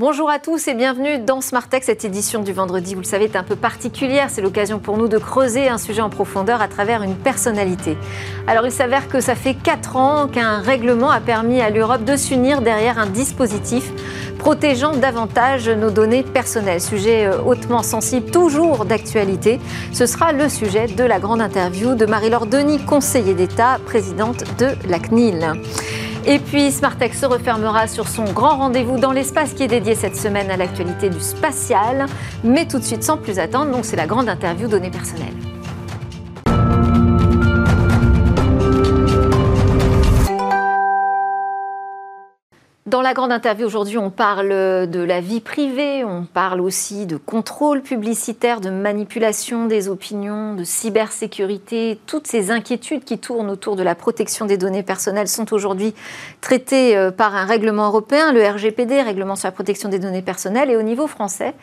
Bonjour à tous et bienvenue dans Smart Tech. Cette édition du vendredi, vous le savez, est un peu particulière. C'est l'occasion pour nous de creuser un sujet en profondeur à travers une personnalité. Alors, il s'avère que ça fait 4 ans qu'un règlement a permis à l'Europe de s'unir derrière un dispositif protégeant davantage nos données personnelles. Sujet euh, hautement sensible, toujours d'actualité. Ce sera le sujet de la grande interview de Marie-Laure Denis, conseiller d'État, présidente de la CNIL. Et puis Smartech se refermera sur son grand rendez-vous dans l'espace qui est dédié cette semaine à l'actualité du spatial. Mais tout de suite, sans plus attendre, donc c'est la grande interview données personnelles. Dans la grande interview aujourd'hui, on parle de la vie privée, on parle aussi de contrôle publicitaire, de manipulation des opinions, de cybersécurité. Toutes ces inquiétudes qui tournent autour de la protection des données personnelles sont aujourd'hui traitées euh, par un règlement européen, le RGPD, Règlement sur la protection des données personnelles. Et au niveau français,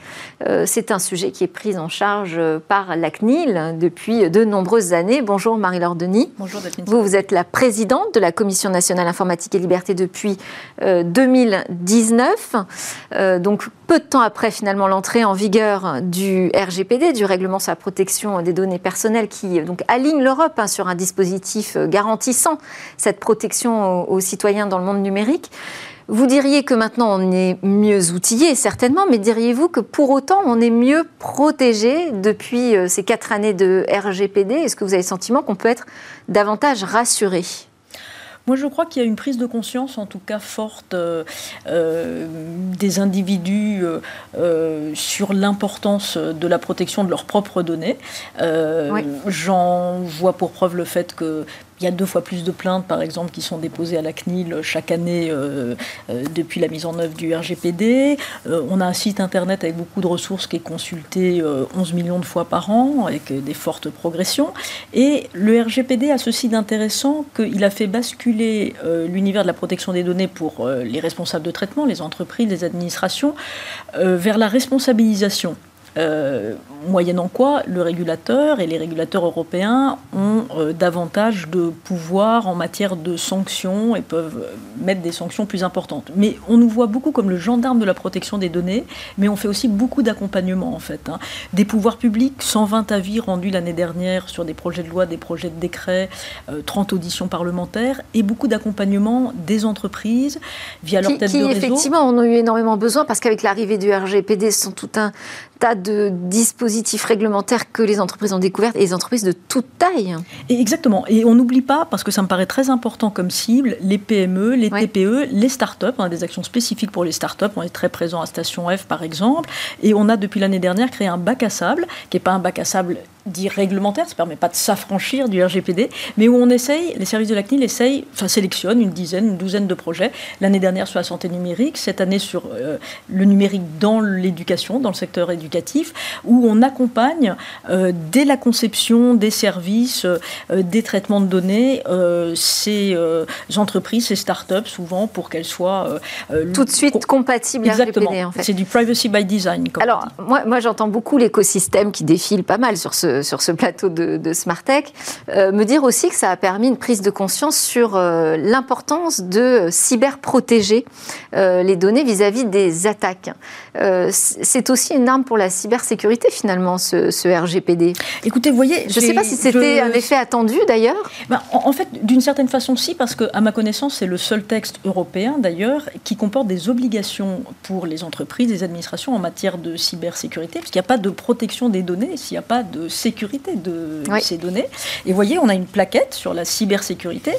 euh, c'est un sujet qui est pris en charge euh, par la CNIL depuis de nombreuses années. Bonjour Marie-Laure Denis. Bonjour Vous, vous êtes la présidente de la Commission nationale informatique et liberté depuis 2019, euh, donc peu de temps après finalement l'entrée en vigueur du RGPD, du règlement sur la protection des données personnelles, qui donc aligne l'Europe hein, sur un dispositif euh, garantissant cette protection aux, citoyens dans le monde numérique. Vous diriez que maintenant on est mieux outillé, certainement, mais diriez-vous que pour autant on est mieux protégé depuis euh, ces quatre années de RGPD Est-ce que vous avez le sentiment qu'on peut être davantage rassuré? Moi, je crois qu'il y a une prise de conscience, en tout cas forte, euh, euh, des individus euh, sur l'importance de la protection de leurs propres données. J'en vois pour preuve le fait que il y a deux fois plus de plaintes, par exemple, qui sont déposées à la CNIL chaque année euh, euh, depuis la mise en œuvre du RGPD. Euh, on a un site internet avec beaucoup de ressources qui est consulté 11 millions de fois par an, avec des fortes progressions. Et le RGPD a ceci d'intéressant qu'il a fait basculer l'univers de la protection des données pour les responsables de traitement, les entreprises, les administrations, vers la responsabilisation. Euh, moyennant quoi le régulateur et les régulateurs européens ont euh, davantage de pouvoir en matière de sanctions et peuvent mettre des sanctions plus importantes. Mais on nous voit beaucoup comme le gendarme de la protection des données, mais on fait aussi beaucoup d'accompagnement en fait. Hein. Des pouvoirs publics, 120 avis rendus l'année dernière sur des projets de loi, des projets de décret, 30 euh, auditions parlementaires et beaucoup d'accompagnement des entreprises via leur tête de réseau. effectivement on a eu énormément besoin parce qu'avec l'arrivée du RGPD, ce sont tout un tas de dispositifs réglementaires que les entreprises ont découverts et les entreprises de toute taille. exactement. Et on n'oublie pas, parce que ça me paraît très important comme cible, les PME, les TPE, les startups. On a des actions spécifiques pour les startups. On est très présent à Station F, par exemple. Et on a, depuis l'année dernière, créé un bac à sable, qui n'est pas un bac à sable dit réglementaire, ça ne permet pas de s'affranchir du RGPD, mais où on essaye, les services de la CNIL essayent, enfin sélectionnent une dizaine, une douzaine de projets. L'année dernière sur la santé numérique, cette année sur euh, le numérique dans l'éducation, dans le secteur éducatif, où on accompagne euh, dès la conception des services, euh, des traitements de données, ces entreprises, ces startups, souvent pour qu'elles soient tout de suite compatibles Exactement. RGPD. En fait. C'est du privacy by design. Alors moi, moi j'entends beaucoup l'écosystème qui défile pas mal sur ce sur ce plateau de, de Smartech, euh, me dire aussi que ça a permis une prise de conscience sur euh, l'importance de cyberprotéger euh, les données vis-à-vis des attaques. c'est aussi une arme pour la cybersécurité finalement, ce, RGPD. Écoutez, vous voyez, je ne sais pas si c'était un effet attendu d'ailleurs. Ben, en, fait, d'une certaine façon, si, parce que à ma connaissance, c'est le seul texte européen d'ailleurs qui comporte des obligations pour les entreprises, les administrations en matière de cybersécurité, parce qu'il n'y a pas de protection des données s'il n'y a pas de sécurité sécurité de ces données. Et vous voyez, on a une plaquette sur la cybersécurité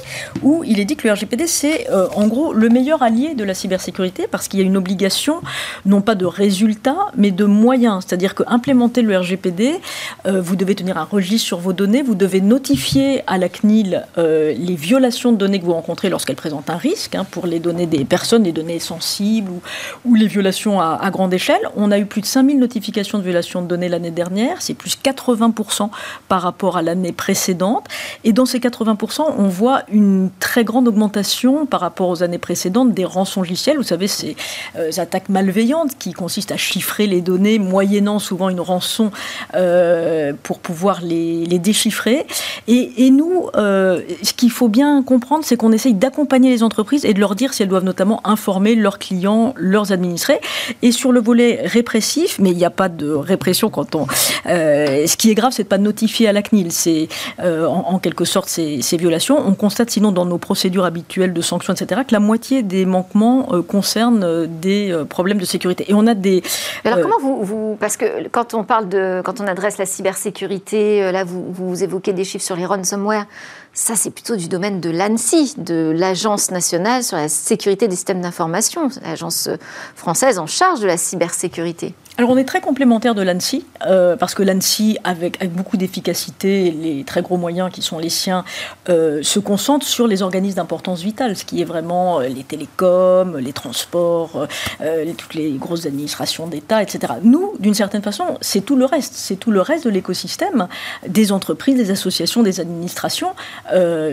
où il est dit que le RGPD, c'est euh, en gros le meilleur allié de la cybersécurité parce qu'il y a une obligation, non pas de résultat, mais de moyens. C'est-à-dire qu'implémenter le RGPD, euh, vous devez tenir un registre sur vos données, vous devez notifier à la CNIL euh, les violations de données que vous rencontrez lorsqu'elles présentent un risque hein, pour les données des personnes, les données sensibles ou, ou les violations à, à grande échelle. On a eu plus de 5000 notifications de violations de données l'année dernière, c'est plus 80 80% par rapport à l'année précédente. Et dans ces 80%, on voit une très grande augmentation par rapport aux années précédentes des rançons logiciels. Vous savez, ces euh, attaques malveillantes qui consistent à chiffrer les données moyennant souvent une rançon euh, pour pouvoir les, déchiffrer. Et, nous, euh, ce qu'il faut bien comprendre, c'est qu'on essaye d'accompagner les entreprises et de leur dire si elles doivent notamment informer leurs clients, leurs administrés. Et sur le volet répressif, mais il n'y a pas de répression quand on... ce qui est grave, c'est de pas notifier à la CNIL. C'est en, quelque sorte ces, ces, violations. On constate sinon dans nos procédures habituelles de sanctions, etc., que la moitié des manquements concernent des problèmes de sécurité. Et on a des. alors comment vous, vous, parce que quand on parle de, quand on adresse la cybersécurité, là vous, vous évoquez des chiffres sur les ransomware. Ça, c'est plutôt du domaine de l'ANSI, de l'Agence nationale sur la sécurité des systèmes d'information, l'agence française en charge de la cybersécurité. Alors on est très complémentaire de l'ANSI, euh, parce que l'ANSI, avec, beaucoup d'efficacité, les très gros moyens qui sont les siens, euh, se concentre sur les organismes d'importance vitale, ce qui est vraiment euh, les télécoms, les transports, toutes les grosses administrations d'État, etc. Nous, d'une certaine façon, c'est tout le reste, c'est tout le reste de l'écosystème des entreprises, des associations, des administrations,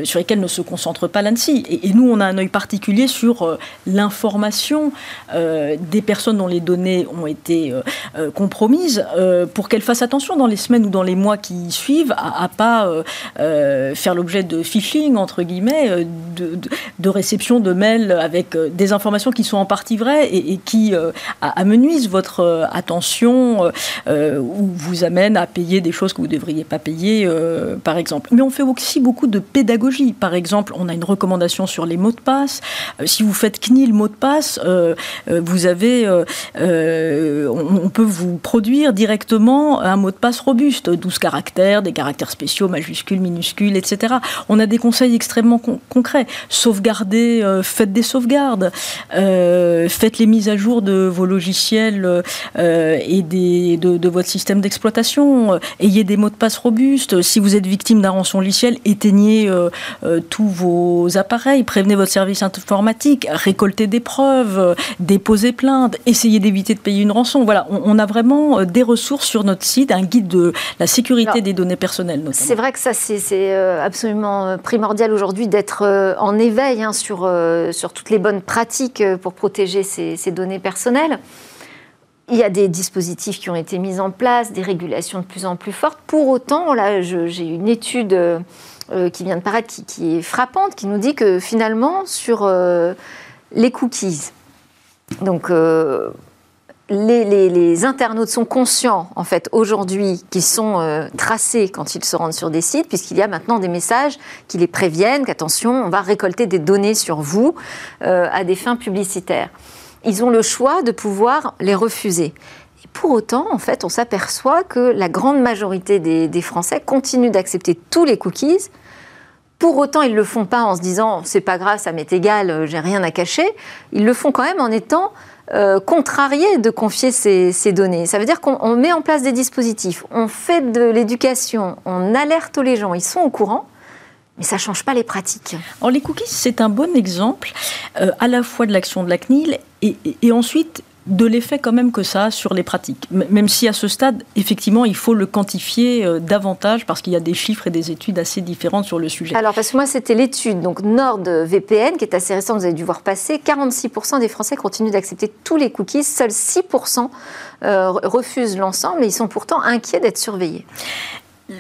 sur lesquelles ne se concentre pas l'ANSI. Et, et, nous, on a un œil particulier sur l'information des personnes dont les données ont été euh, compromise euh, pour qu'elle fasse attention dans les semaines ou dans les mois qui suivent à, ne pas euh, faire l'objet de phishing, entre guillemets, de, réception de mails avec des informations qui sont en partie vraies et, qui amenuisent votre attention ou vous amènent à payer des choses que vous ne devriez pas payer, par exemple. Mais on fait aussi beaucoup de pédagogie. Par exemple, on a une recommandation sur les mots de passe. si vous faites CNIL mot de passe, vous avez, on peut vous produire directement un mot de passe robuste, 12 caractères, des caractères spéciaux, majuscules, minuscules, etc. On a des conseils extrêmement concrets. Sauvegardez, euh, faites des sauvegardes, euh, faites les mises à jour de vos logiciels euh, et de, votre système d'exploitation. ayez des mots de passe robustes. Si vous êtes victime d'un rançon logiciel, éteignez tous vos appareils, prévenez votre service informatique, récoltez des preuves, déposez plainte, essayez d'éviter de payer une rançon. Voilà, on, a vraiment euh, des ressources sur notre site, un guide de la sécurité des données personnelles. C'est vrai que ça, c'est euh, absolument euh, primordial aujourd'hui d'être en éveil hein, sur, sur toutes les bonnes pratiques pour protéger ces, données personnelles. Il y a des dispositifs qui ont été mis en place, des régulations de plus en plus fortes. Pour autant, là, j'ai une étude qui vient de paraître qui, est frappante, qui nous dit que finalement, sur les cookies, donc les, internautes sont conscients, en fait, aujourd'hui, qu'ils sont euh, tracés quand ils se rendent sur des sites, puisqu'il y a maintenant des messages qui les préviennent qu'attention, on va récolter des données sur vous euh, à des fins publicitaires. Ils ont le choix de pouvoir les refuser. Et pour autant, en fait, on s'aperçoit que la grande majorité des, des Français continuent d'accepter tous les cookies. Pour autant, ils ne le font pas en se disant c'est pas grave, ça m'est égal, euh, j'ai rien à cacher. Ils le font quand même en étant euh, contrarié de confier ces, données. Ça veut dire qu'on met en place des dispositifs, on fait de l'éducation, on alerte les gens, ils sont au courant. Mais ça ne change pas les pratiques. Alors les cookies, c'est un bon exemple euh, à la fois de l'action de la CNIL et, et ensuite de l'effet quand même que ça a sur les pratiques. Même si à ce stade, effectivement, il faut le quantifier euh, davantage parce qu'il y a des chiffres et des études assez différentes sur le sujet. Alors, parce que moi, c'était l'étude donc NordVPN qui est assez récente, vous avez dû voir passer. 46% des Français continuent d'accepter tous les cookies, seuls 6% euh, refusent l'ensemble et ils sont pourtant inquiets d'être surveillés.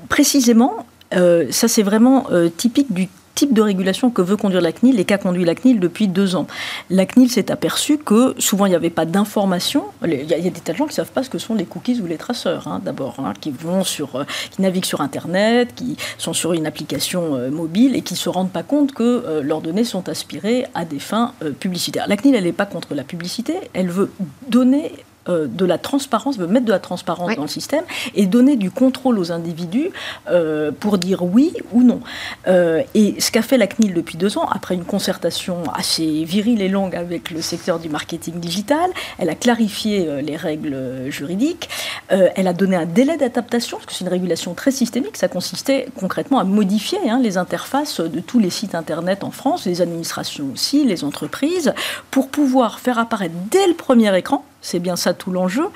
Précisément, euh, ça c'est vraiment typique du type de régulation que veut conduire la CNIL et qu'a conduit la CNIL depuis deux ans. La CNIL s'est aperçue que souvent il n'y avait pas d'informations. Il y, a des tas de gens qui ne savent pas ce que sont les cookies ou les traceurs, hein, d'abord, hein, qui vont sur, euh, qui naviguent sur Internet, qui sont sur une application euh, mobile et qui ne se rendent pas compte que euh, leurs données sont aspirées à des fins publicitaires. La CNIL, elle n'est pas contre la publicité, elle veut donner euh, de la transparence, veut mettre de la transparence dans le système et donner du contrôle aux individus euh, pour dire oui ou non. Euh, et ce qu'a fait la CNIL depuis deux ans, après une concertation assez virile et longue avec le secteur du marketing digital, elle a clarifié les règles juridiques, elle a donné un délai d'adaptation, parce que c'est une régulation très systémique, ça consistait concrètement à modifier hein, les interfaces de tous les sites Internet en France, les administrations aussi, les entreprises, pour pouvoir faire apparaître dès le premier écran c'est bien ça tout l'enjeu,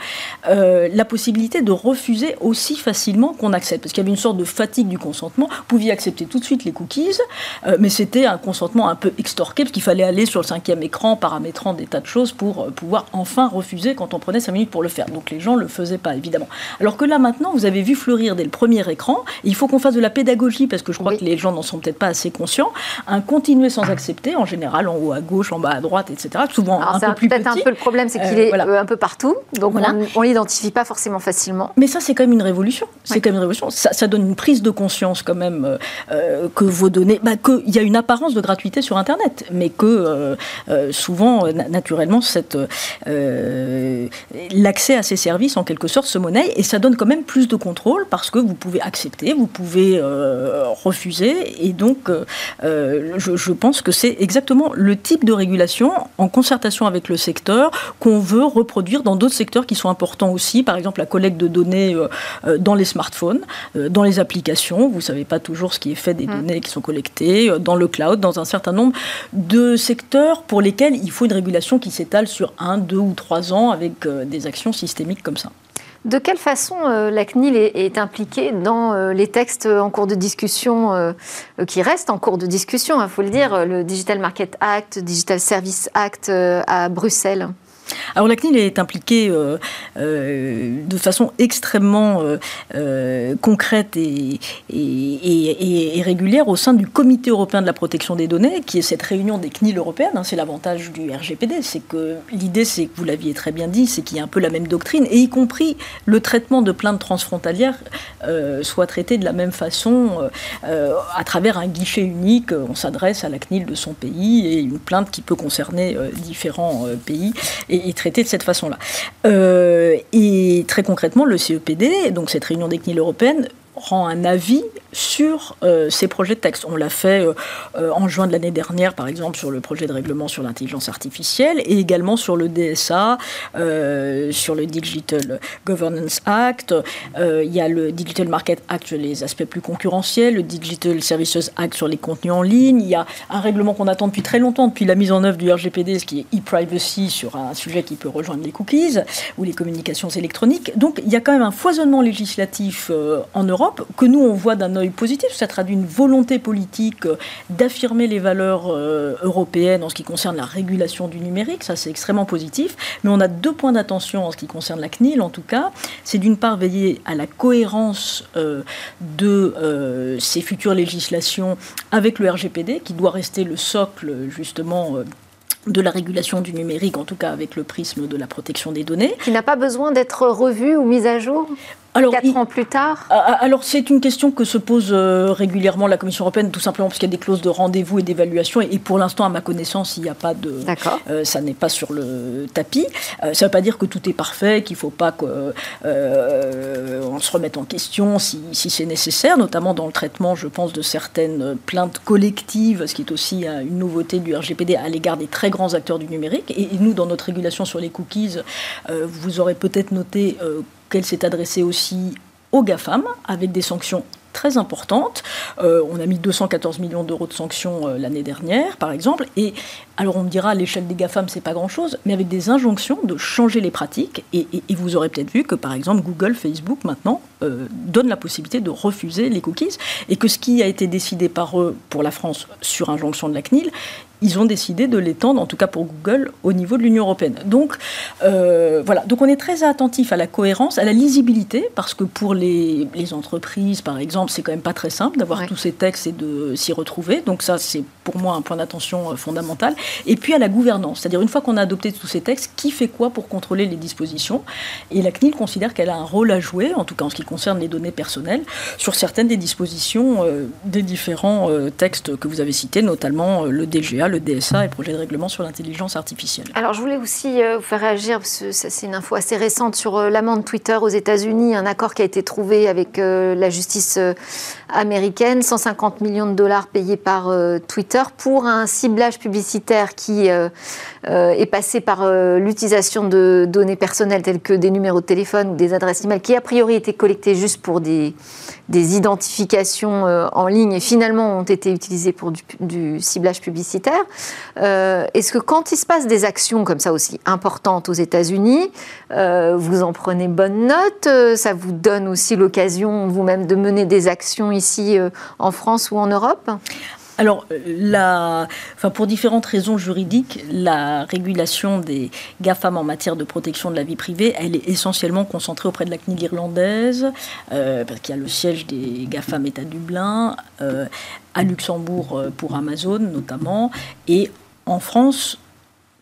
euh, la possibilité de refuser aussi facilement qu'on accepte. Parce qu'il y avait une sorte de fatigue du consentement. Vous pouviez accepter tout de suite les cookies, euh, mais c'était un consentement un peu extorqué, parce qu'il fallait aller sur le cinquième écran, paramétrant des tas de choses pour euh, pouvoir enfin refuser quand on prenait cinq minutes pour le faire. Donc les gens ne le faisaient pas, évidemment. Alors que là, maintenant, vous avez vu fleurir dès le premier écran, il faut qu'on fasse de la pédagogie, parce que je crois que les gens n'en sont peut-être pas assez conscients, un continuer sans accepter, en général en haut à gauche, en bas à droite, etc. Souvent un peu plus petit. Peut-être un peu le problème, c'est qu'il est un peu partout, donc on ne l'identifie pas forcément facilement. Mais ça, c'est quand même une révolution. C'est quand même une révolution. Ça, donne une prise de conscience quand même euh, euh, que vos données, bah, qu'il y a une apparence de gratuité sur Internet, mais que euh, souvent, naturellement, cette l'accès à ces services, en quelque sorte, se monnaie, et ça donne quand même plus de contrôle parce que vous pouvez accepter, vous pouvez refuser, et donc je, je pense que c'est exactement le type de régulation en concertation avec le secteur qu'on veut reproduire dans d'autres secteurs qui sont importants aussi, par exemple la collecte de données euh, euh, dans les smartphones, euh, dans les applications. Vous ne savez pas toujours ce qui est fait des mmh. données qui sont collectées, dans le cloud, dans un certain nombre de secteurs pour lesquels il faut une régulation qui s'étale sur un, deux ou trois ans avec des actions systémiques comme ça. De quelle façon la CNIL est, impliquée dans les textes en cours de discussion, qui restent en cours de discussion, il hein, faut le dire, le Digital Market Act, Digital Service Act à Bruxelles? Alors la CNIL est impliquée euh, euh, de façon extrêmement euh, concrète et, régulière au sein du Comité européen de la protection des données, qui est cette réunion des CNIL européennes. Hein, c'est l'avantage du RGPD, c'est que l'idée, c'est que vous l'aviez très bien dit, c'est qu'il y a un peu la même doctrine, et y compris le traitement de plaintes transfrontalières soit traité de la même façon à travers un guichet unique. On s'adresse à la CNIL de son pays et une plainte qui peut concerner différents pays. Et et, traité de cette façon-là. Euh, et très concrètement, le CEPD, donc cette réunion des CNIL européennes, rend un avis sur euh, ces projets de texte. On l'a fait euh, euh, en juin de l'année dernière, par exemple, sur le projet de règlement sur l'intelligence artificielle et également sur le DSA, sur le Digital Governance Act. il y a le Digital Market Act sur les aspects plus concurrentiels, le Digital Services Act sur les contenus en ligne. Il y a un règlement qu'on attend depuis très longtemps, depuis la mise en œuvre du RGPD, ce qui est e-privacy sur un sujet qui peut rejoindre les cookies ou les communications électroniques. Donc il y a quand même un foisonnement législatif en Europe que nous on voit d'un positif. Ça traduit une volonté politique euh, d'affirmer les valeurs euh, européennes en ce qui concerne la régulation du numérique. Ça, c'est extrêmement positif. Mais on a deux points d'attention en ce qui concerne la CNIL, en tout cas. C'est d'une part veiller à la cohérence euh, de ces futures législations avec le RGPD, qui doit rester le socle, justement de la régulation du numérique, en tout cas avec le prisme de la protection des données. Qui n'a pas besoin d'être revu ou mis à jour? Alors, Quatre ans plus tard ah, ah, Alors, c'est une question que se pose euh, régulièrement la Commission européenne, tout simplement parce qu'il y a des clauses de rendez-vous et d'évaluation. Et, pour l'instant, à ma connaissance, il n'y a pas de. D'accord. Euh, ça n'est pas sur le tapis. Euh, ça ne veut pas dire que tout est parfait, qu'il ne faut pas qu'on se remette en question si, si c'est nécessaire, notamment dans le traitement, je pense, de certaines plaintes collectives, ce qui est aussi une nouveauté du RGPD à l'égard des très grands acteurs du numérique. Et, et, nous, dans notre régulation sur les cookies, vous aurez peut-être noté qu'elle s'est adressée aussi aux GAFAM avec des sanctions très importantes. Euh, on a mis 214 millions d'euros de sanctions euh, l'année dernière, par exemple. Et alors on me dira, à l'échelle des GAFAM, c'est pas grand-chose, mais avec des injonctions de changer les pratiques. Et, vous aurez peut-être vu que, par exemple, Google, Facebook, maintenant, euh, donnent la possibilité de refuser les cookies. Et que ce qui a été décidé par eux pour la France sur injonction de la CNIL, ils ont décidé de l'étendre, en tout cas pour Google, au niveau de l'Union européenne. Donc euh, voilà, donc on est très attentif à la cohérence, à la lisibilité, parce que pour les, entreprises, par exemple, c'est quand même pas très simple d'avoir tous ces textes et de s'y retrouver. Donc ça, c'est pour moi un point d'attention euh, fondamental. Et puis à la gouvernance, c'est-à-dire une fois qu'on a adopté tous ces textes, qui fait quoi pour contrôler les dispositions? Et la CNIL considère qu'elle a un rôle à jouer, en tout cas en ce qui concerne les données personnelles, sur certaines des dispositions euh, des différents textes que vous avez cités, notamment le DGA, le DSA et le projet de règlement sur l'intelligence artificielle. Alors je voulais aussi euh, vous faire réagir, parce que c'est une info assez récente sur euh, l'amende Twitter aux États-Unis, un accord qui a été trouvé avec euh, la justice américaine, 150 millions de dollars payés par Twitter pour un ciblage publicitaire qui est passé par l'utilisation de données personnelles telles que des numéros de téléphone ou des adresses e-mail qui a priori étaient collectées juste pour des identifications en ligne et finalement ont été utilisées pour du ciblage publicitaire. Faire. Est-ce que quand il se passe des actions comme ça aussi importantes aux États-Unis, vous en prenez bonne note Ça vous donne aussi l'occasion vous-même de mener des actions ici en France ou en Europe? Alors, pour différentes raisons juridiques, la régulation des GAFAM en matière de protection de la vie privée, elle est essentiellement concentrée auprès de la CNIL irlandaise, euh, parce qu'il y a le siège des GAFAM est à Dublin, euh, à Luxembourg euh, pour Amazon notamment, et en France,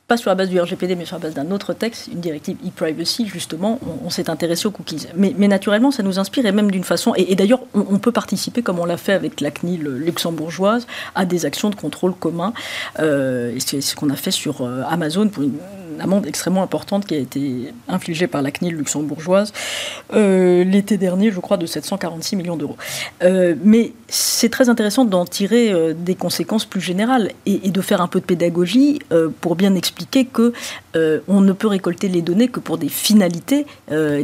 pas sur la base du RGPD, mais sur la base d'un autre texte, une directive e-privacy, justement, on, s'est intéressé aux cookies. Mais, naturellement, ça nous inspire, et même d'une façon, et, d'ailleurs, on, peut participer, comme on l'a fait avec la CNIL luxembourgeoise, à des actions de contrôle commun. Euh, c'est ce qu'on a fait sur euh, Amazon pour une amende extrêmement importante qui a été infligée par la CNIL luxembourgeoise euh, l'été dernier, je crois, de 746 millions d'euros. Mais c'est très intéressant d'en tirer des conséquences plus générales et, de faire un peu de pédagogie pour bien expliquer que on ne peut récolter les données que pour des finalités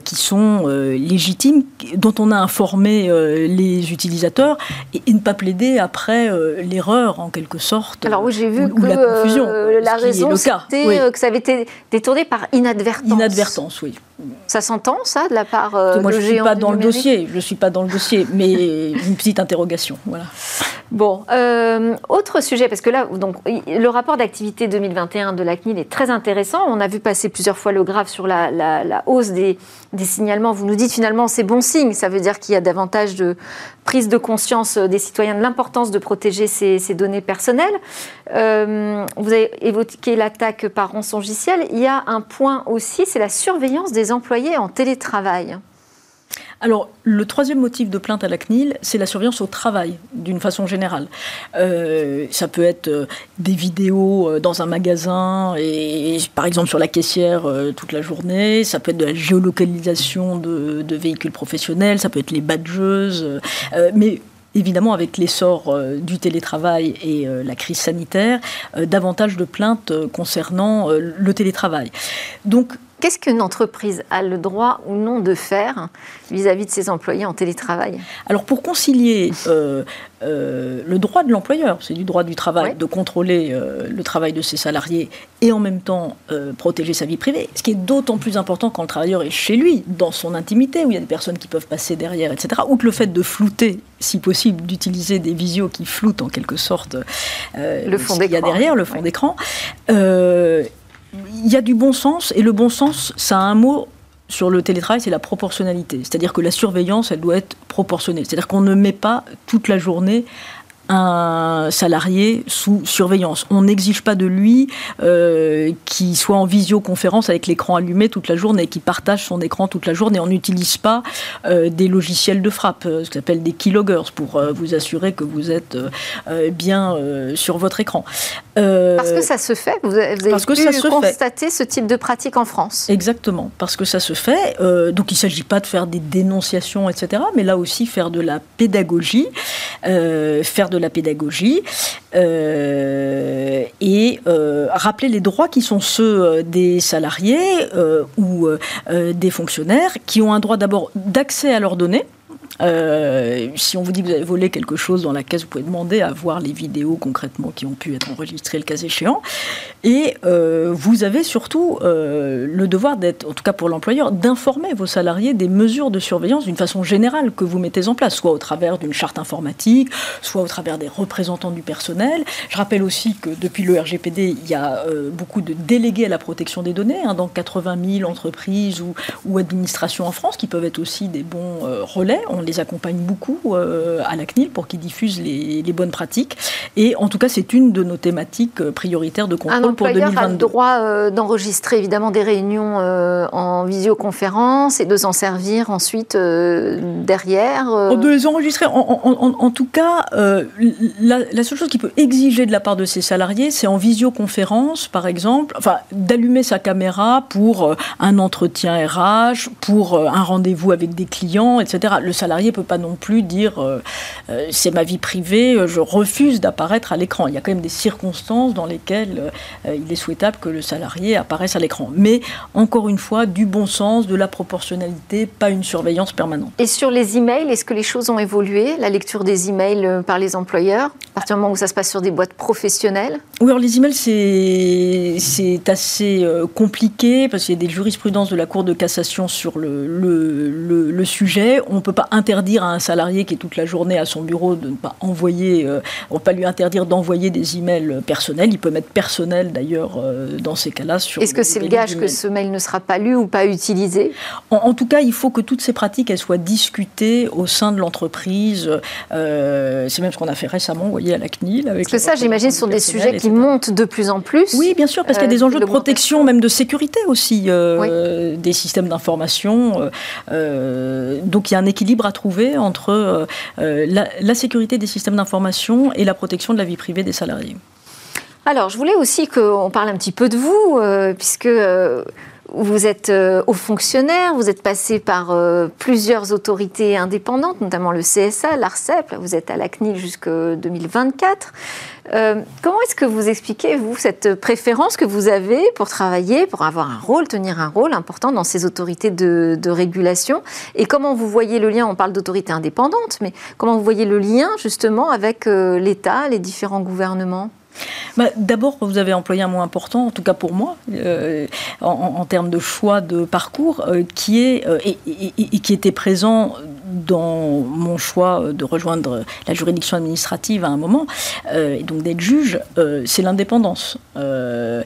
qui sont légitimes, dont on a informé les utilisateurs et, ne pas plaider après l'erreur en quelque sorte. Alors oui, j'ai vu que la confusion. la raison, c'était que ça avait été détourné par inadvertance. Inadvertance, oui. Ça s'entend, ça, de la part euh, Moi, je ne suis pas dans le dossier. Je suis pas dans le dossier, mais une petite interrogation, voilà. Bon, euh, autre sujet, parce que là, donc, le rapport d'activité 2021 de la CNIL est très intéressant. On a vu passer plusieurs fois le graphe sur la, hausse des, signalements. Vous nous dites finalement c'est bon signe. Ça veut dire qu'il y a davantage de prise de conscience des citoyens de l'importance de protéger ces, données personnelles. Euh, vous avez évoqué l'attaque par rançongiciel. Il y a un point aussi, c'est la surveillance des employés en télétravail. Alors, le troisième motif de plainte à la CNIL, c'est la surveillance au travail, d'une façon générale. Euh, ça peut être euh, des vidéos euh, dans un magasin, et, par exemple sur la caissière toute la journée, ça peut être de la géolocalisation de, véhicules professionnels, ça peut être les badgeuses, mais évidemment, avec l'essor du télétravail et la crise sanitaire, davantage de plaintes concernant le télétravail. Donc, Qu'est-ce qu'une entreprise a le droit ou non de faire vis-à-vis de ses employés en télétravail? Alors pour concilier euh, euh, le droit de l'employeur, c'est du droit du travail, de contrôler euh, le travail de ses salariés et en même temps protéger sa vie privée, ce qui est d'autant plus important quand le travailleur est chez lui, dans son intimité, où il y a des personnes qui peuvent passer derrière, etc. Ou que le fait de flouter, si possible, d'utiliser des visios qui floutent en quelque sorte le fond qu'il y a derrière, le fond d'écran il y a du bon sens, et le bon sens, ça a un mot sur le télétravail, c'est la proportionnalité. C'est-à-dire que la surveillance, elle doit être proportionnée. C'est-à-dire qu'on ne met pas toute la journée un salarié sous surveillance. On n'exige pas de lui euh, qu'il soit en visioconférence avec l'écran allumé toute la journée, qu'il partage son écran toute la journée. On n'utilise pas euh, des logiciels de frappe, euh, ce qu'on appelle des keyloggers, pour vous assurer que vous êtes bien sur votre écran. parce que ça se fait. Vous avez, parce pu ça constater ce type de pratique en France. Exactement, parce que ça se fait. donc il ne s'agit pas de faire des dénonciations, etc., mais là aussi faire de la pédagogie, faire de la pédagogie euh, et euh, rappeler les droits qui sont ceux euh, des salariés ou des fonctionnaires qui ont un droit d'abord d'accès à leurs données euh, si on vous dit que vous avez volé quelque chose dans la caisse, vous pouvez demander à voir les vidéos concrètement qui ont pu être enregistrées le cas échéant. Et euh, vous avez surtout euh, le devoir d'être, en tout cas pour l'employeur, d'informer vos salariés des mesures de surveillance d'une façon générale que vous mettez en place, soit au travers d'une charte informatique, soit au travers des représentants du personnel. Je rappelle aussi que depuis le RGPD, il y a beaucoup de délégués à la protection des données, hein, dans 80 000 entreprises ou, administrations en France, qui peuvent être aussi des bons relais. Les accompagne beaucoup euh, à la CNIL pour qu'ils diffusent les, bonnes pratiques. Et en tout cas, c'est une de nos thématiques euh, prioritaires de contrôle pour 2022. a le droit euh, d'enregistrer évidemment des réunions en visioconférence et de s'en servir ensuite derrière. De les enregistrer. En, tout cas, la, seule chose qu'il peut exiger de la part de ses salariés, c'est en visioconférence, par exemple, enfin, d'allumer sa caméra pour un entretien RH, pour un rendez-vous avec des clients, etc. Le salarié salarié ne peut pas non plus dire c'est ma vie privée, je refuse d'apparaître à l'écran. Il y a quand même des circonstances dans lesquelles il est souhaitable que le salarié apparaisse à l'écran. Mais encore une fois, du bon sens, de la proportionnalité, pas une surveillance permanente. Et sur les emails, est-ce que les choses ont évolué? La lecture des emails par les employeurs, à partir du moment où ça se passe sur des boîtes professionnelles? Oui, alors les emails, c'est assez compliqué parce qu'il y a des jurisprudences de la Cour de cassation sur le, le, le, sujet. On ne peut pas interdire à un salarié qui est toute la journée à son bureau de ne pas envoyer, euh, on ne peut pas lui interdire d'envoyer des emails personnels. Il peut mettre personnel d'ailleurs euh, dans ces cas-là. Est-ce que c'est le gage que ce mail ne sera pas lu ou pas utilisé? En, tout cas, il faut que toutes ces pratiques elles soient discutées au sein de l'entreprise. Euh, c'est même ce qu'on a fait récemment, vous voyez, à la CNIL. Avec parce que ça, j'imagine, sont des sujets qui montent de plus en plus. Oui, bien sûr, parce qu'il y a des enjeux de protection, même de sécurité aussi, des systèmes d'information. donc il y a un équilibre à trouver entre la, la sécurité des systèmes d'information et la protection de la vie privée des salariés. Alors, je voulais aussi qu'on parle un petit peu de vous, euh, puisque euh, vous êtes euh, haut fonctionnaire, vous êtes passé par plusieurs autorités indépendantes, notamment le CSA, l'ARCEP, vous êtes à la CNIL jusqu'en 2024. comment est-ce que vous expliquez, vous, cette préférence que vous avez pour travailler, pour avoir un rôle, tenir un rôle important dans ces autorités de, de régulation? Et comment vous voyez le lien On parle d'autorités indépendantes, mais comment vous voyez le lien justement avec l'État, les différents gouvernements? Bah, D'abord, vous avez employé un mot important, en tout cas pour moi, euh, en, termes de choix de parcours, euh, qui est euh, et, qui était présent dans mon choix de rejoindre la juridiction administrative à un moment, et donc d'être juge, c'est l'indépendance. Mais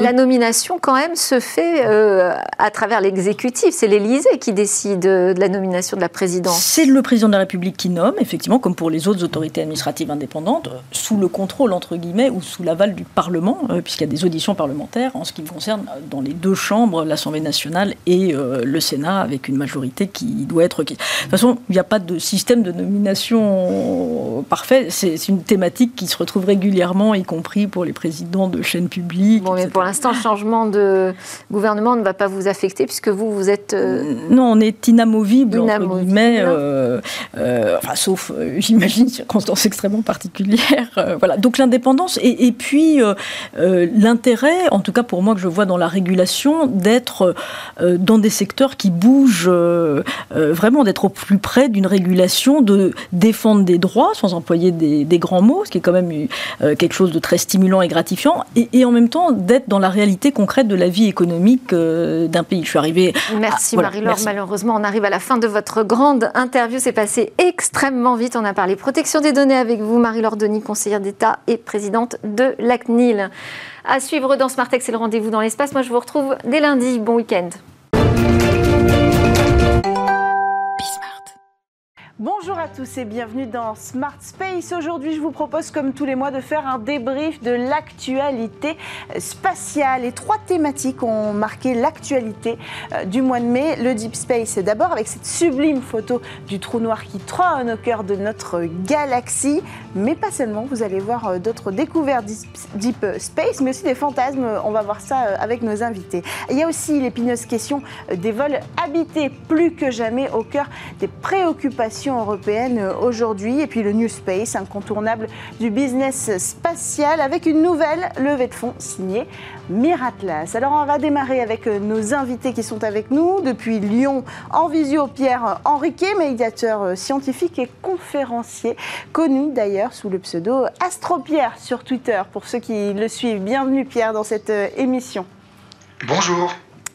la nomination, quand même, se fait à travers l'exécutif. C'est l'Élysée qui décide de la nomination de la présidence. C'est le président de la République qui nomme, effectivement, comme pour les autres autorités administratives indépendantes, sous le contrôle entre guillemets ou sous l'aval du Parlement, euh, puisqu'il y a des auditions parlementaires en ce qui me concerne euh, dans les deux chambres, l'Assemblée nationale et euh, le Sénat, avec une majorité qui doit être De toute façon, il n'y a pas de système de nomination parfait. C'est une thématique qui se retrouve régulièrement, y compris pour les présidents de chaînes publiques. Bon, mais pour l'instant, le changement de gouvernement ne va pas vous affecter, puisque vous, vous êtes. Non, on est inamovible, entre guillemets, enfin, sauf, j'imagine, circonstances extrêmement particulières. voilà. Donc l'indépendance et, puis euh, euh, l'intérêt, en tout cas pour moi que je vois dans la régulation, d'être euh, dans des secteurs qui bougent vraiment, d'être au plus près d'une régulation, de défendre des droits sans employer des, grands mots, ce qui est quand même quelque chose de très stimulant et gratifiant, et, en même temps d'être dans la réalité concrète de la vie économique d'un pays. Je suis arrivée. Merci Marie-Laure. Malheureusement, on arrive à la fin de votre grande interview. C'est passé extrêmement vite. On a parlé protection des données avec vous, Marie-Laure Denis, conseillère d'État et présidente de l'ACNIL. À suivre dans Smartex, c'est le rendez-vous dans l'espace. Moi, je vous retrouve dès lundi. Bon week-end. Bonjour à tous et bienvenue dans Smart Space. Aujourd'hui, je vous propose, comme tous les mois, de faire un débrief de l'actualité spatiale. Et trois thématiques ont marqué l'actualité euh, du mois de mai. Le Deep Space, d'abord, avec cette sublime photo du trou noir qui trône au cœur de notre galaxie. Mais pas seulement, vous allez voir euh, d'autres découvertes Deep Space, mais aussi des fantasmes. On va voir ça euh, avec nos invités. Il y a aussi l'épineuse question des vols habités, plus que jamais au cœur des préoccupations européenne aujourd'hui. Et puis le New Space, incontournable du business spatial, avec une nouvelle levée de fonds signée Miratlas. Alors on va démarrer avec nos invités qui sont avec nous depuis Lyon en visio. Pierre Henriquet, médiateur scientifique et conférencier, connu d'ailleurs sous le pseudo Astropierre sur Twitter. Pour ceux qui le suivent, bienvenue Pierre dans cette émission. Bonjour.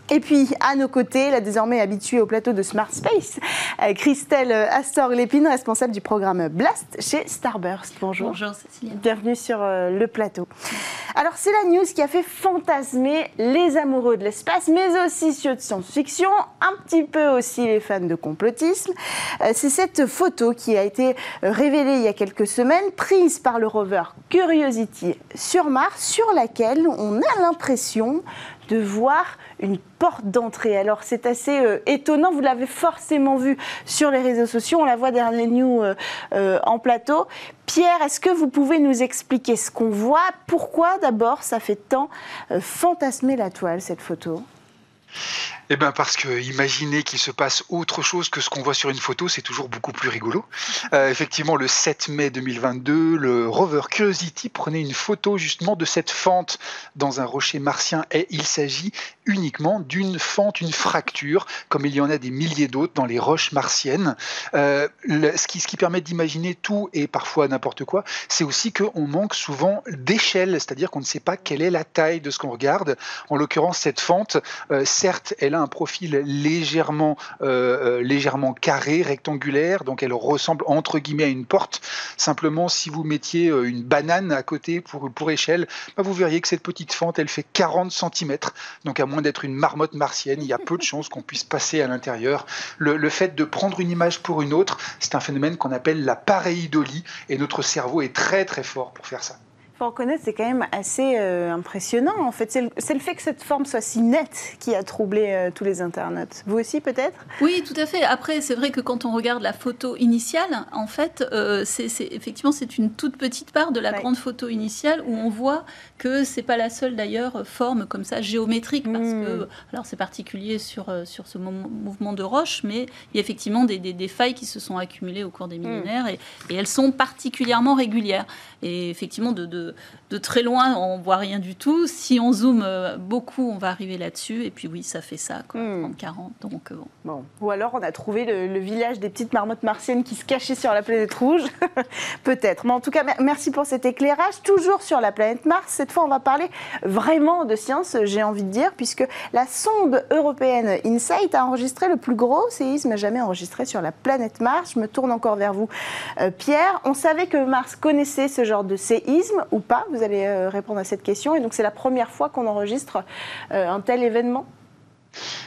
Et puis, à nos côtés, la désormais habituée au plateau de Smart Space, euh, Christelle Astor-Lépine, responsable du programme Blast chez Starburst. Bonjour. Bonjour, Cécilia. Bienvenue sur euh, le plateau. Alors, c'est la news qui a fait fantasmer les amoureux de l'espace, mais aussi ceux de science-fiction, un petit peu aussi les fans de complotisme. Euh, c'est cette photo qui a été révélée il y a quelques semaines, prise par le rover Curiosity sur Mars, sur laquelle on a l'impression de voir une porte d'entrée. Alors c'est assez euh, étonnant, vous l'avez forcément vu sur les réseaux sociaux, on la voit derrière les news euh, euh, en plateau. Pierre, est-ce que vous pouvez nous expliquer ce qu'on voit? Pourquoi d'abord ça fait tant fantasmer la toile, cette photo? Eh bien parce que imaginer qu'il se passe autre chose que ce qu'on voit sur une photo, c'est toujours beaucoup plus rigolo. Euh, effectivement, le 7 mai 2022, le rover Curiosity prenait une photo justement de cette fente dans un rocher martien et il s'agit uniquement d'une fente, une fracture, comme il y en a des milliers d'autres dans les roches martiennes. Euh, ce, qui, ce qui permet d'imaginer tout et parfois n'importe quoi, c'est aussi qu'on manque souvent d'échelle, c'est-à-dire qu'on ne sait pas quelle est la taille de ce qu'on regarde. En l'occurrence, cette fente, euh, certes, elle a un profil légèrement, euh, euh, légèrement carré, rectangulaire, donc elle ressemble entre guillemets à une porte. Simplement, si vous mettiez euh, une banane à côté pour, pour échelle, bah, vous verriez que cette petite fente, elle fait 40 cm. Donc à moins d'être une marmotte martienne, il y a peu de chances qu'on puisse passer à l'intérieur. Le, le, fait de prendre une image pour une autre, c'est un phénomène qu'on appelle la pareidolie, et notre cerveau est très très fort pour faire ça faut reconnaître, c'est quand même assez euh, impressionnant. En fait, c'est le, le, fait que cette forme soit si nette qui a troublé euh, tous les internautes. Vous aussi, peut-être? Oui, tout à fait. Après, c'est vrai que quand on regarde la photo initiale, en fait, euh, c'est effectivement c'est une toute petite part de la ouais. grande photo initiale où on voit que c'est pas la seule d'ailleurs forme comme ça géométrique parce mmh. que alors c'est particulier sur sur ce mouvement de roche, mais il y a effectivement des, des, des failles qui se sont accumulées au cours des millénaires mmh. et, et, elles sont particulièrement régulières. Et effectivement, de, de, de, très loin, on voit rien du tout. Si on zoome euh, beaucoup, on va arriver là-dessus. Et puis oui, ça fait ça, quoi, mmh. 30-40. Donc bon. bon. Ou alors, on a trouvé le, le, village des petites marmottes martiennes qui se cachaient sur la planète rouge. Peut-être. Mais en tout cas, merci pour cet éclairage. Toujours sur la planète Mars. Cette fois, on va parler vraiment de science, j'ai envie de dire, puisque la sonde européenne InSight a enregistré le plus gros séisme jamais enregistré sur la planète Mars. Je me tourne encore vers vous, euh, Pierre. On savait que Mars connaissait ce genre de séisme ou pas Vous allez euh, répondre à cette question. Et donc, c'est la première fois qu'on enregistre euh, un tel événement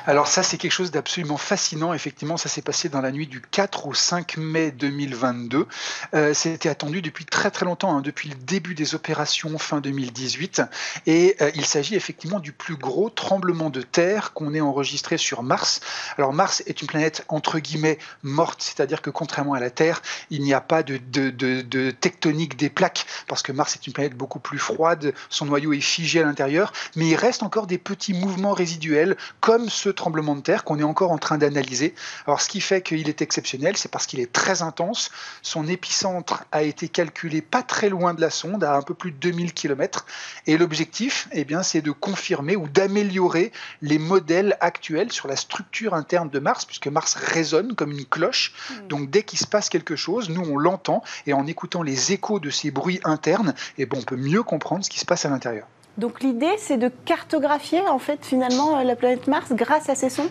alors ça, c'est quelque chose d'absolument fascinant. Effectivement, ça s'est passé dans la nuit du 4 au 5 mai 2022. Euh, C'était attendu depuis très très longtemps, hein, depuis le début des opérations fin 2018. Et euh, il s'agit effectivement du plus gros tremblement de terre qu'on ait enregistré sur Mars. Alors Mars est une planète entre guillemets morte, c'est-à-dire que contrairement à la Terre, il n'y a pas de, de, de, de, tectonique des plaques, parce que Mars est une planète beaucoup plus froide, son noyau est figé à l'intérieur, mais il reste encore des petits mouvements résiduels, comme ce tremblement de terre qu'on est encore en train d'analyser. Alors ce qui fait qu'il est exceptionnel, c'est parce qu'il est très intense. Son épicentre a été calculé pas très loin de la sonde, à un peu plus de 2000 km. Et l'objectif, eh bien, c'est de confirmer ou d'améliorer les modèles actuels sur la structure interne de Mars, puisque Mars résonne comme une cloche. Mmh. Donc dès qu'il se passe quelque chose, nous on l'entend et en écoutant les échos de ces bruits internes, eh ben, on peut mieux comprendre ce qui se passe à l'intérieur. Donc l'idée, c'est de cartographier en fait finalement la planète Mars grâce à ces sons?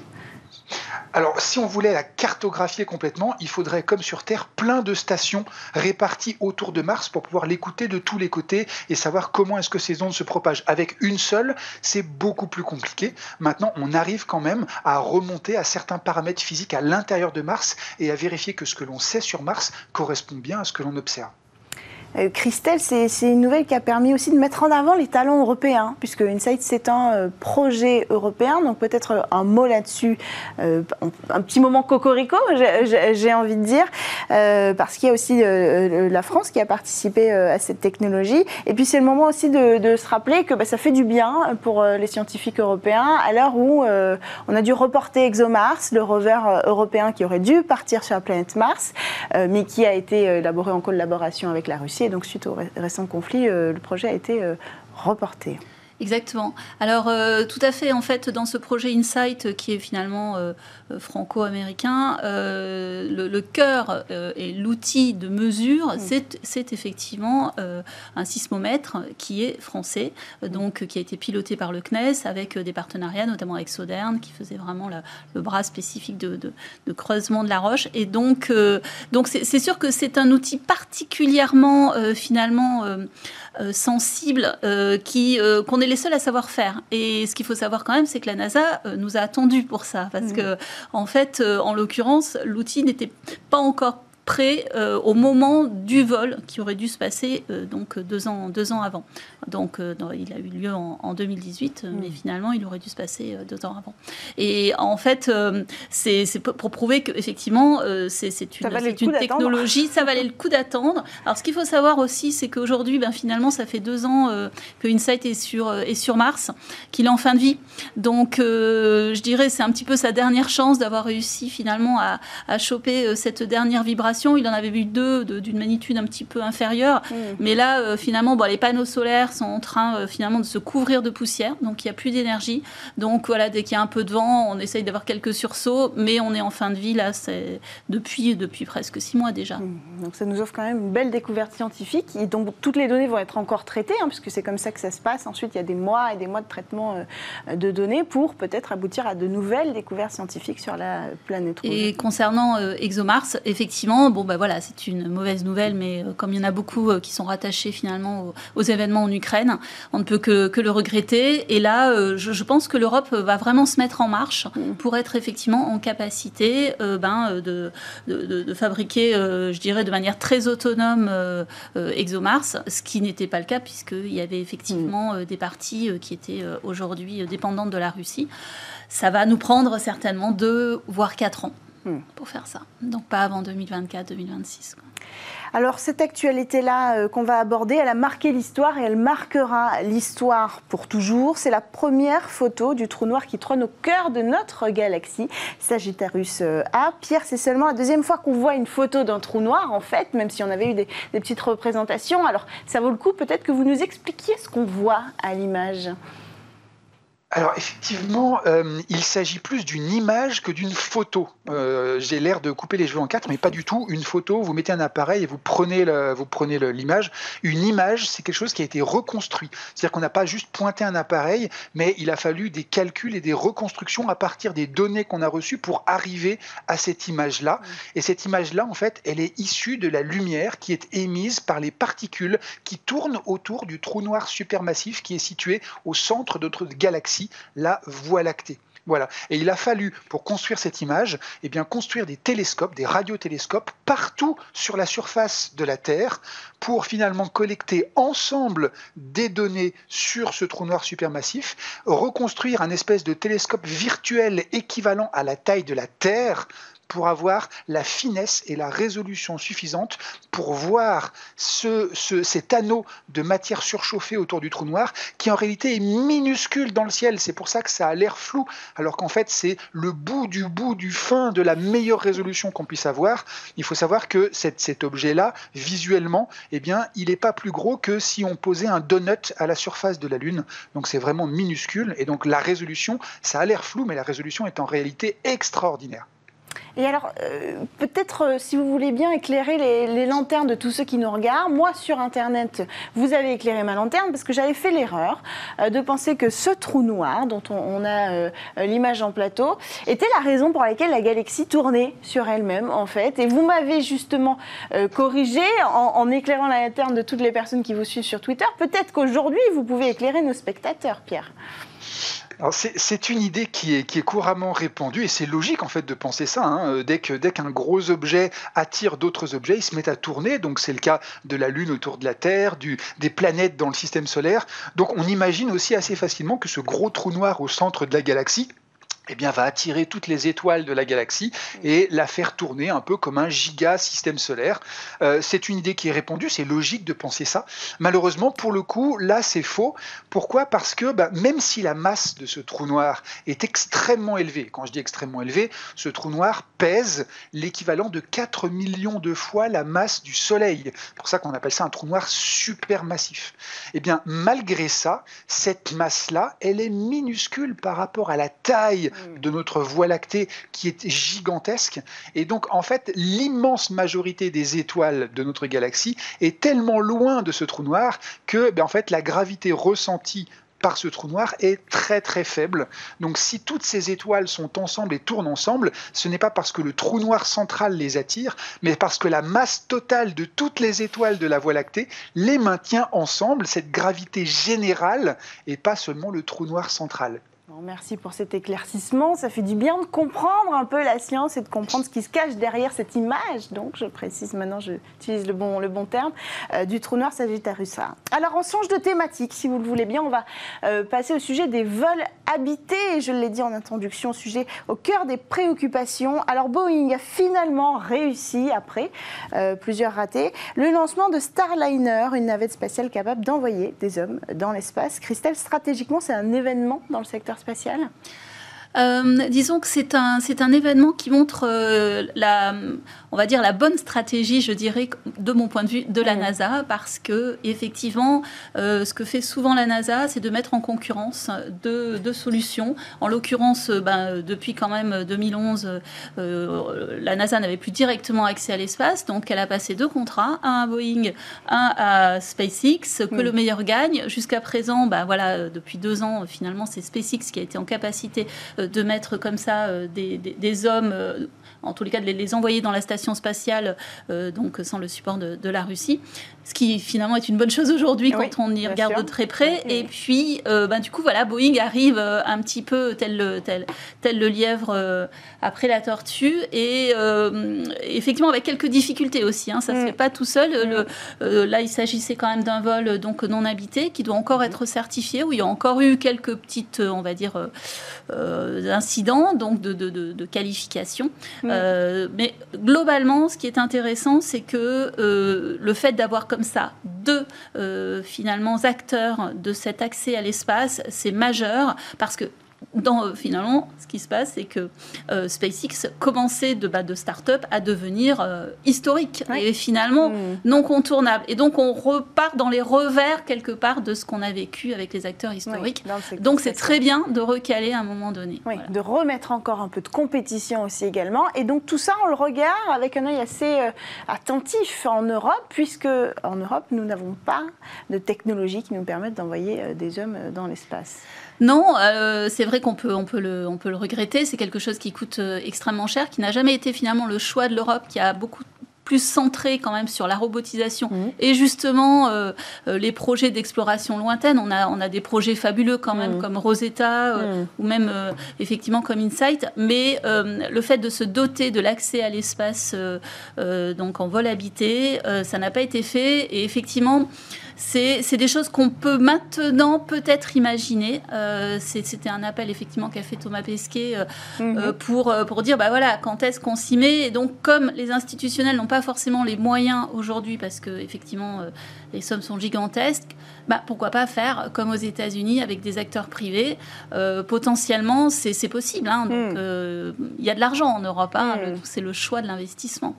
Alors, si on voulait la cartographier complètement, il faudrait, comme sur Terre, plein de stations réparties autour de Mars pour pouvoir l'écouter de tous les côtés et savoir comment est-ce que ces ondes se propagent. Avec une seule, c'est beaucoup plus compliqué. Maintenant, on arrive quand même à remonter à certains paramètres physiques à l'intérieur de Mars et à vérifier que ce que l'on sait sur Mars correspond bien à ce que l'on observe. Euh, Christelle, c'est une nouvelle qui a permis aussi de mettre en avant les talents européens, puisque Insight c'est un euh, projet européen, donc peut-être un mot là-dessus, euh, un petit moment cocorico, j'ai envie de dire, euh, parce qu'il y a aussi euh, la France qui a participé euh, à cette technologie, et puis c'est le moment aussi de, de se rappeler que bah, ça fait du bien pour les scientifiques européens, à l'heure où on a dû reporter ExoMars, le rover européen qui aurait dû partir sur la planète Mars, mais qui a été élaboré en collaboration avec la Russie donc, suite au récent conflit, euh, le projet a été euh, reporté. Exactement. Alors, euh, tout à fait, en fait, dans ce projet Insight, qui est finalement franco-américain, euh, le, le, cœur euh, et l'outil de mesure, mmh. c'est effectivement euh, un sismomètre qui est français, mmh. donc qui a été piloté par le CNES avec des partenariats, notamment avec Sodern, qui faisait vraiment la, le bras spécifique de, de, de, creusement de la roche. Et donc, donc c'est sûr que c'est un outil particulièrement, finalement, sensible, qui qu'on est les seuls à savoir faire. Et ce qu'il faut savoir quand même, c'est que la NASA euh, nous a attendu pour ça, parce mmh. que en fait, euh, en l'occurrence, l'outil n'était pas encore près au moment du vol qui aurait dû se passer donc deux ans, deux ans avant. Donc il a eu lieu en, 2018, mm. mais finalement il aurait dû se passer deux ans avant. Et en fait, c'est pour prouver qu'effectivement, c'est une, une technologie, ça valait le coup d'attendre. Alors ce qu'il faut savoir aussi, c'est qu'aujourd'hui, ben, finalement, ça fait deux ans que Insight est sur, est sur Mars, qu'il est en fin de vie. Donc je dirais c'est un petit peu sa dernière chance d'avoir réussi finalement à, à choper cette dernière vibration. Il en avait vu deux d'une magnitude un petit peu inférieure. Mm. Mais là, finalement, bon, les panneaux solaires sont en train finalement de se couvrir de poussière. Donc il n'y a plus d'énergie. Donc voilà, dès qu'il y a un peu de vent, on essaye d'avoir quelques sursauts. Mais on est en fin de vie là, c'est depuis, depuis presque six mois déjà. Mm. Donc ça nous offre quand même une belle découverte scientifique. Et donc toutes les données vont être encore traitées, hein, puisque c'est comme ça que ça se passe. Ensuite, il y a des mois et des mois de traitement de données pour peut-être aboutir à de nouvelles découvertes scientifiques sur la planète rouge. Et concernant euh, ExoMars, effectivement, bon bah voilà, c'est une mauvaise nouvelle, mais euh, comme il y en a beaucoup euh, qui sont rattachés finalement aux, événements en Ukraine, on ne peut que, le regretter. Et là, je, pense que l'Europe va vraiment se mettre en marche pour être effectivement en capacité ben, de, fabriquer, je dirais, de manière très autonome ExoMars, ce qui n'était pas le cas puisqu'il y avait effectivement des parties qui étaient aujourd'hui dépendantes de la Russie. Ça va nous prendre certainement deux, voire quatre ans hmm. pour faire ça. Donc pas avant 2024-2026. Alors cette actualité-là euh, qu'on va aborder, elle a marqué l'histoire et elle marquera l'histoire pour toujours. C'est la première photo du trou noir qui trône au cœur de notre galaxie, Sagittarius euh, A. Pierre, c'est seulement la deuxième fois qu'on voit une photo d'un trou noir, en fait, même si on avait eu des, des petites représentations. Alors ça vaut le coup peut-être que vous nous expliquiez ce qu'on voit à l'image. Alors effectivement, euh, il s'agit plus d'une image que d'une photo. Euh, j'ai l'air de couper les cheveux en quatre, mais pas du tout. Une photo, vous mettez un appareil et vous prenez vous prenez l'image. Une image, c'est quelque chose qui a été reconstruit. C'est-à-dire qu'on n'a pas juste pointé un appareil, mais il a fallu des calculs et des reconstructions à partir des données qu'on a reçues pour arriver à cette image-là. Et cette image-là, en fait, elle est issue de la lumière qui est émise par les particules qui tournent autour du trou noir supermassif qui est situé au centre de notre galaxie la Voie lactée. Voilà. Et il a fallu, pour construire cette image, eh bien, construire des télescopes, des radiotélescopes partout sur la surface de la Terre pour finalement collecter ensemble des données sur ce trou noir supermassif, reconstruire un espèce de télescope virtuel équivalent à la taille de la Terre pour avoir la finesse et la résolution suffisante pour voir ce, cet anneau de matière surchauffée autour du trou noir qui en réalité est minuscule dans le ciel. C'est pour ça que ça a l'air flou, alors qu'en fait c'est le bout du bout du fin de la meilleure résolution qu'on puisse avoir. Il faut savoir que cet, objet-là, visuellement, eh bien, il n'est pas plus gros que si on posait un donut à la surface de la Lune. Donc c'est vraiment minuscule et donc la résolution, ça a l'air flou, mais la résolution est en réalité extraordinaire. Et alors, euh, peut-être, euh, si vous voulez bien éclairer les, lanternes de tous ceux qui nous regardent, moi sur Internet, vous avez éclairé ma lanterne parce que j'avais fait l'erreur euh, de penser que ce trou noir, dont on, a l'image en plateau, était la raison pour laquelle la galaxie tournait sur elle-même, en fait. Et vous m'avez justement corrigé en, en éclairant la lanterne de toutes les personnes qui vous suivent sur Twitter. Peut-être qu'aujourd'hui, vous pouvez éclairer nos spectateurs, Pierre. C'est une idée qui est, couramment répandue et c'est logique en fait de penser ça. Hein. Dès qu'un dès gros objet attire d'autres objets, il se met à tourner. Donc c'est le cas de la Lune autour de la Terre, des planètes dans le système solaire. Donc on imagine aussi assez facilement que ce gros trou noir au centre de la galaxie, eh bien, va attirer toutes les étoiles de la galaxie et la faire tourner un peu comme un giga système solaire. Euh, c'est une idée qui est répandue, c'est logique de penser ça. Malheureusement, pour le coup, là, c'est faux. Pourquoi? Parce que bah, même si la masse de ce trou noir est extrêmement élevée, quand je dis extrêmement élevée, ce trou noir pèse l'équivalent de 4 millions de fois la masse du Soleil. C'est pour ça qu'on appelle ça un trou noir supermassif. Eh bien, malgré ça, cette masse-là, elle est minuscule par rapport à la taille. De notre Voie lactée qui est gigantesque. Et donc, en fait, l'immense majorité des étoiles de notre galaxie est tellement loin de ce trou noir que, ben, en fait, la gravité ressentie par ce trou noir est très très faible. Donc si toutes ces étoiles sont ensemble et tournent ensemble, ce n'est pas parce que le trou noir central les attire, mais parce que la masse totale de toutes les étoiles de la Voie lactée les maintient ensemble, cette gravité générale, et pas seulement le trou noir central. Merci pour cet éclaircissement. Ça fait du bien de comprendre un peu la science et de comprendre ce qui se cache derrière cette image. Donc, je précise maintenant, j'utilise le bon, le bon terme, euh, du trou noir Sagittarius A. Alors, on change de thématique, si vous le voulez bien. On va euh, passer au sujet des vols habités. Je l'ai dit en introduction, sujet au cœur des préoccupations. Alors, Boeing a finalement réussi, après euh, plusieurs ratés, le lancement de Starliner, une navette spatiale capable d'envoyer des hommes dans l'espace. Christelle, stratégiquement, c'est un événement dans le secteur spatial? Euh, disons que c'est un, c'est un événement qui montre euh, la, on va dire la bonne stratégie, je dirais, de mon point de vue, de la NASA, parce que effectivement, euh, ce que fait souvent la NASA, c'est de mettre en concurrence deux, solutions. En l'occurrence, ben, depuis quand même 2011, la NASA n'avait plus directement accès à l'espace, donc elle a passé deux contrats, un à Boeing, un à SpaceX, que le meilleur gagne. Jusqu'à présent, ben, voilà, depuis deux ans, finalement, c'est SpaceX qui a été en capacité de mettre comme ça euh, des, hommes euh, en tous les cas de les envoyer dans la station spatiale, euh, donc sans le support de, la Russie, ce qui finalement est une bonne chose aujourd'hui quand on y regarde de très près. Et puis, ben, du coup, voilà, Boeing arrive un petit peu tel le, tel, tel le lièvre après la tortue, et effectivement avec quelques difficultés aussi. Hein, ça ne se mm. fait pas tout seul. Le, là, il s'agissait quand même d'un vol donc non habité qui doit encore être certifié, où il y a encore eu quelques petites, on va dire, incidents donc de, de, de, qualification. Mm. Euh, mais globalement, ce qui est intéressant, c'est que euh, le fait d'avoir comme ça deux euh, finalement acteurs de cet accès à l'espace, c'est majeur parce que dans, euh, finalement, ce qui se passe, c'est que euh, SpaceX commençait de, bah, de start-up à devenir euh, historique et finalement hmm. non contournable. Et donc, on repart dans les revers quelque part de ce qu'on a vécu avec les acteurs historiques. donc, c'est très bien de recaler à un moment donné. De remettre encore un peu de compétition aussi également. Et donc, tout ça, on le regarde avec un œil assez attentif en Europe, puisque en Europe, nous n'avons pas de technologie qui nous permette d'envoyer des hommes dans l'espace. Non, euh, c'est vrai qu'on peut, on peut, le, on peut le regretter. C'est quelque chose qui coûte euh, extrêmement cher, qui n'a jamais été finalement le choix de l'Europe, qui a beaucoup plus centré quand même sur la robotisation mmh. et justement euh, les projets d'exploration lointaine. On a, on a des projets fabuleux quand même mmh. comme Rosetta mmh. ou même effectivement comme Insight, mais le fait de se doter de l'accès à l'espace donc en vol habité, ça n'a pas été fait et effectivement c'est des choses qu'on peut maintenant peut-être imaginer. Euh, c'était un appel effectivement qu'a fait Thomas Pesquet euh, mhm. euh, pour, pour dire bah voilà, quand est-ce qu'on s'y met? Et donc, comme les institutionnels n'ont pas forcément les moyens aujourd'hui, parce que effectivement les sommes sont gigantesques, bah, pourquoi pas faire comme aux États-Unis avec des acteurs privés? Potentiellement, c'est possible. Hein. Hmm. il y a de l'argent en Europe. Hein. Hmm. C'est le choix de l'investissement.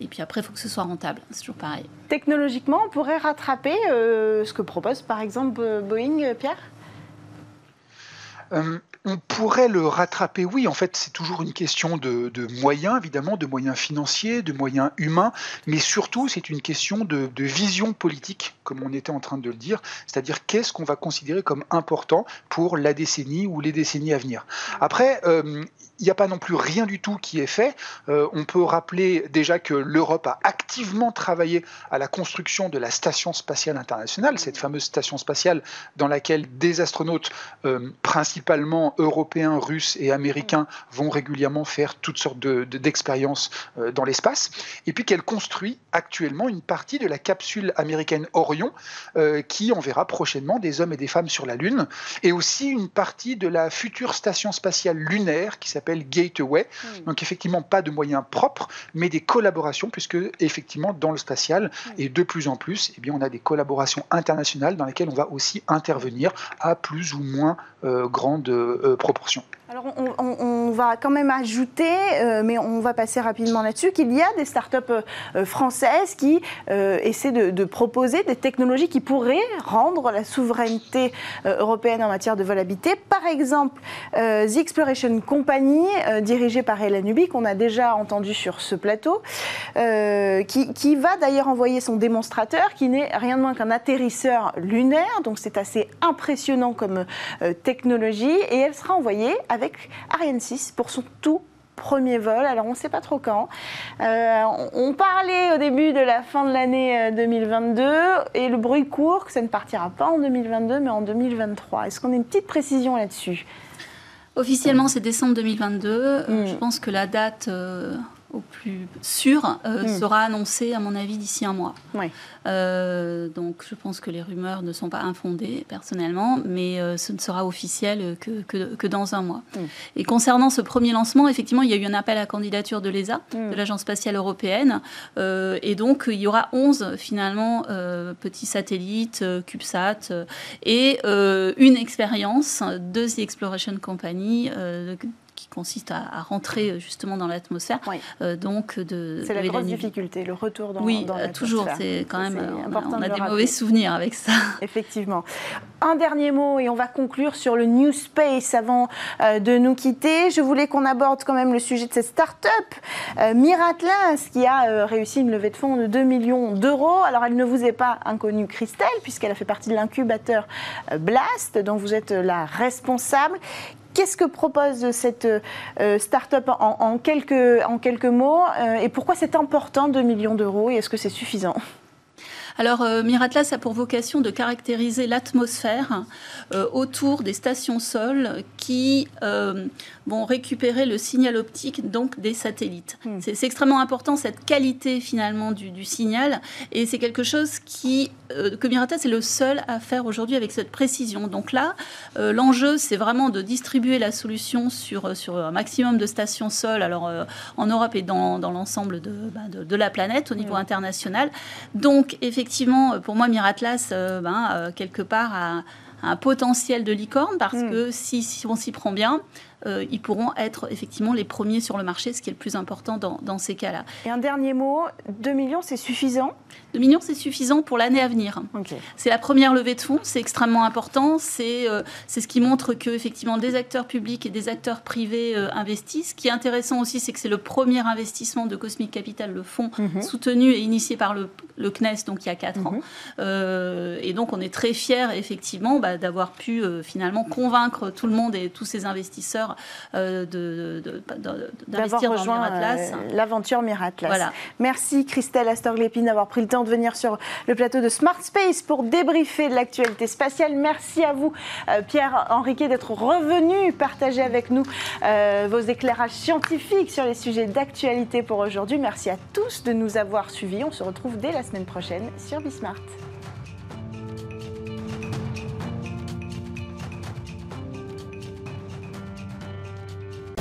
Et puis après, il faut que ce soit rentable. C'est toujours pareil. Technologiquement, on pourrait rattraper euh, ce que propose par exemple Boeing, euh, Pierre? Euh, on pourrait le rattraper, oui. En fait, c'est toujours une question de, moyens, évidemment, de moyens financiers, de moyens humains, mais surtout, c'est une question de, vision politique, comme on était en train de le dire. C'est-à-dire, qu'est-ce qu'on va considérer comme important pour la décennie ou les décennies à venir? Après, il n'y a pas non plus rien du tout qui est fait. Euh, on peut rappeler déjà que l'Europe a activement travaillé à la construction de la Station spatiale internationale, cette fameuse station spatiale dans laquelle des astronautes, euh, principalement européens, russes et américains, vont régulièrement faire toutes sortes d'expériences de, euh, dans l'espace. Et puis qu'elle construit actuellement une partie de la capsule américaine Orion, qui enverra prochainement des hommes et des femmes sur la Lune, et aussi une partie de la future station spatiale lunaire qui s'appelle Gateway. Hmm. Donc effectivement pas de moyens propres, mais des collaborations, puisque effectivement dans le spatial hmm. et de plus en plus, eh bien on a des collaborations internationales dans lesquelles on va aussi intervenir à plus ou moins euh, grande euh, proportion. Alors on, va quand même ajouter, euh, mais on va passer rapidement là-dessus, qu'il y a des startups euh, françaises qui euh, essaient de, proposer des technologies qui pourraient rendre la souveraineté européenne en matière de vol habité. Par exemple, The Exploration Company, dirigée par Hélène Ubi, qu'on a déjà entendu sur ce plateau, qui, va d'ailleurs envoyer son démonstrateur, qui n'est rien de moins qu'un atterrisseur lunaire, donc c'est assez impressionnant comme technologie, et elle sera envoyée avec Ariane 6 pour son tout premier vol. Alors on ne sait pas trop quand. Euh, on parlait au début de la fin de l'année 2022 euh, et le bruit court que ça ne partira pas en 2022 mais en 2023. Est-ce qu'on a une petite précision là-dessus? Officiellement, c'est décembre 2022. Mm. Je pense que la date au plus sûr euh, hmm. sera annoncé, à mon avis, d'ici un mois. Euh, donc je pense que les rumeurs ne sont pas infondées, personnellement, mais euh, ce ne sera officiel que, que, dans un mois. Hmm. Et concernant ce premier lancement, effectivement, il y a eu un appel à candidature de l'ESA, hmm. de l'Agence spatiale européenne, et donc il y aura 11 finalement petits satellites, CubeSat, et une expérience de The Exploration Company consiste à, rentrer justement dans l'atmosphère. Euh, donc de c'est la grosse difficulté, le retour dans, oui, dans euh, toujours. C'est quand même on a, des mauvais souvenirs avec ça. Effectivement. Un dernier mot et on va conclure sur le New Space avant euh, de nous quitter. Je voulais qu'on aborde quand même le sujet de cette start-up Miratlas qui a réussi une levée de fonds de 2 millions d'euros. Alors elle ne vous est pas inconnue, Christelle, puisqu'elle a fait partie de l'incubateur Blast, dont vous êtes la responsable. Qu'est-ce que propose cette euh, start-up en, quelques, en quelques mots euh, et pourquoi c'est important 2 millions d'euros et est-ce que c'est suffisant? Alors, euh, Miratlas a pour vocation de caractériser l'atmosphère euh, autour des stations sol qui vont récupérer le signal optique donc des satellites. Hmm. C'est extrêmement important cette qualité finalement du, signal et c'est quelque chose qui que Miratlas est le seul à faire aujourd'hui avec cette précision. Donc là, l'enjeu c'est vraiment de distribuer la solution sur sur un maximum de stations sol. Alors en Europe et dans, dans l'ensemble de, bah, de, la planète au niveau hmm. international. Donc effectivement pour moi, Miratlas, euh, ben, euh, quelque part, a un potentiel de licorne parce hmm. que si, si on s'y prend bien, euh, ils pourront être effectivement les premiers sur le marché, ce qui est le plus important dans, ces cas-là. Et un dernier mot, 2 millions, c'est suffisant? 2 millions, c'est suffisant pour l'année à venir. C'est la première levée de fonds, c'est extrêmement important. C'est euh, ce qui montre que effectivement des acteurs publics et des acteurs privés euh, investissent. Ce qui est intéressant aussi, c'est que c'est le premier investissement de Cosmic Capital, le fonds mhm. soutenu et initié par le, le, CNES, donc il y a 4 ans. Mhm. et donc on est très fiers effectivement bah, d'avoir pu finalement convaincre tout le monde et tous ces investisseurs euh, d'investir dans Miratlas. Euh, l'aventure Miratlas. Voilà. Merci Christelle Astorglépine d'avoir pris le temps de venir sur le plateau de Smart Space pour débriefer de l'actualité spatiale. Merci à vous, euh, Pierre Henriquet, d'être revenu partager avec nous vos éclairages scientifiques sur les sujets d'actualité pour aujourd'hui. Merci à tous de nous avoir suivis. On se retrouve dès la semaine prochaine sur Bismart.